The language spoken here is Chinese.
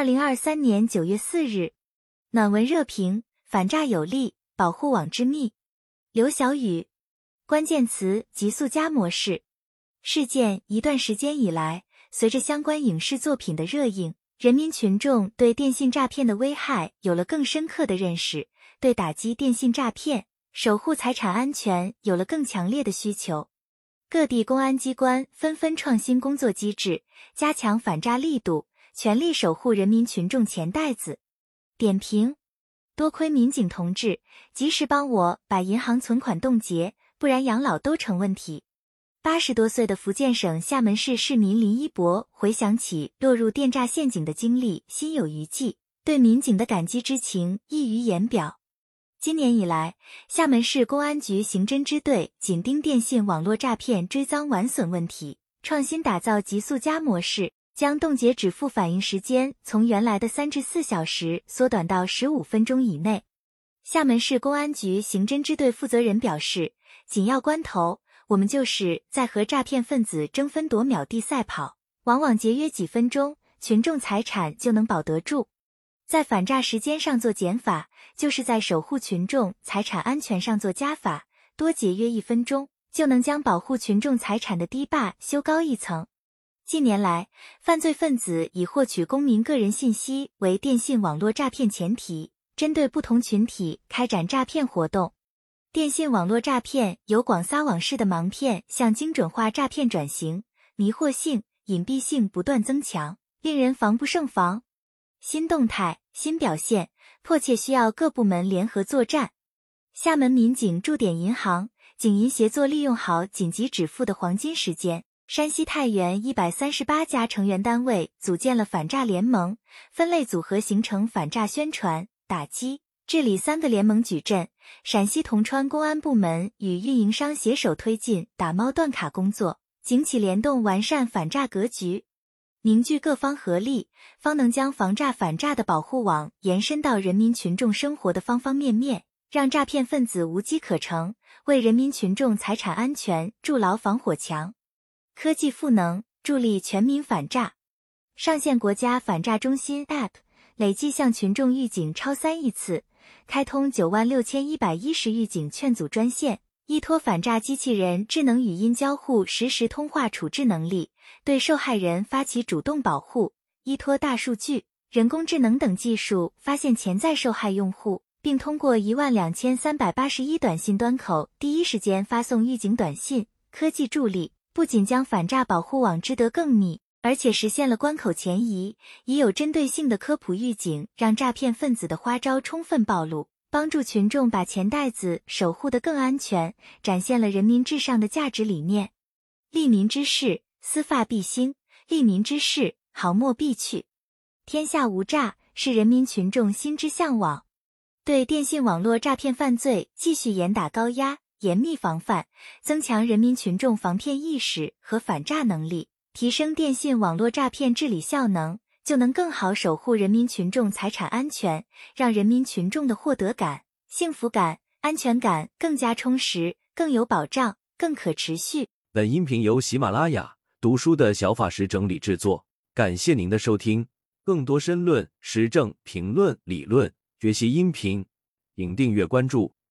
二零二三年九月四日，暖文热评：反诈有力，保护网之秘。刘晓宇，关键词：极速加模式。事件一段时间以来，随着相关影视作品的热映，人民群众对电信诈骗的危害有了更深刻的认识，对打击电信诈骗、守护财产安全有了更强烈的需求。各地公安机关纷纷创新工作机制，加强反诈力度。全力守护人民群众钱袋子。点评：多亏民警同志及时帮我把银行存款冻结，不然养老都成问题。八十多岁的福建省厦门市市民林一博回想起落入电诈陷阱的经历，心有余悸，对民警的感激之情溢于言表。今年以来，厦门市公安局刑侦支队紧盯电信网络诈骗追赃挽损问题，创新打造极速加模式。将冻结止付反应时间从原来的三至四小时缩短到十五分钟以内。厦门市公安局刑侦支队负责人表示，紧要关头，我们就是在和诈骗分子争分夺秒地赛跑，往往节约几分钟，群众财产就能保得住。在反诈时间上做减法，就是在守护群众财产安全上做加法，多节约一分钟，就能将保护群众财产的堤坝修高一层。近年来，犯罪分子以获取公民个人信息为电信网络诈骗前提，针对不同群体开展诈骗活动。电信网络诈骗由广撒网式的盲骗向精准化诈骗转型，迷惑性、隐蔽性不断增强，令人防不胜防。新动态、新表现，迫切需要各部门联合作战。厦门民警驻点银行、警银协作，利用好紧急止付的黄金时间。山西太原一百三十八家成员单位组建了反诈联盟，分类组合形成反诈宣传、打击、治理三个联盟矩阵。陕西铜川公安部门与运营商携手推进打猫断卡工作，警企联动完善反诈格局，凝聚各方合力，方能将防诈反诈的保护网延伸到人民群众生活的方方面面，让诈骗分子无机可乘，为人民群众财产安全筑牢防火墙。科技赋能，助力全民反诈。上线国家反诈中心 App，累计向群众预警超三亿次，开通九万六千一百一十预警劝阻专线。依托反诈机器人智能语音交互实时通话处置能力，对受害人发起主动保护。依托大数据、人工智能等技术，发现潜在受害用户，并通过一万两千三百八十一短信端口，第一时间发送预警短信。科技助力。不仅将反诈保护网织得更密，而且实现了关口前移，已有针对性的科普预警，让诈骗分子的花招充分暴露，帮助群众把钱袋子守护得更安全，展现了人民至上的价值理念。利民之事，思发必兴；利民之事，好莫必去。天下无诈，是人民群众心之向往。对电信网络诈骗犯罪，继续严打高压。严密防范，增强人民群众防骗意识和反诈能力，提升电信网络诈骗治理效能，就能更好守护人民群众财产安全，让人民群众的获得感、幸福感、安全感更加充实、更有保障、更可持续。本音频由喜马拉雅读书的小法师整理制作，感谢您的收听。更多深论、时政评论、理论学习音频，请订阅关注。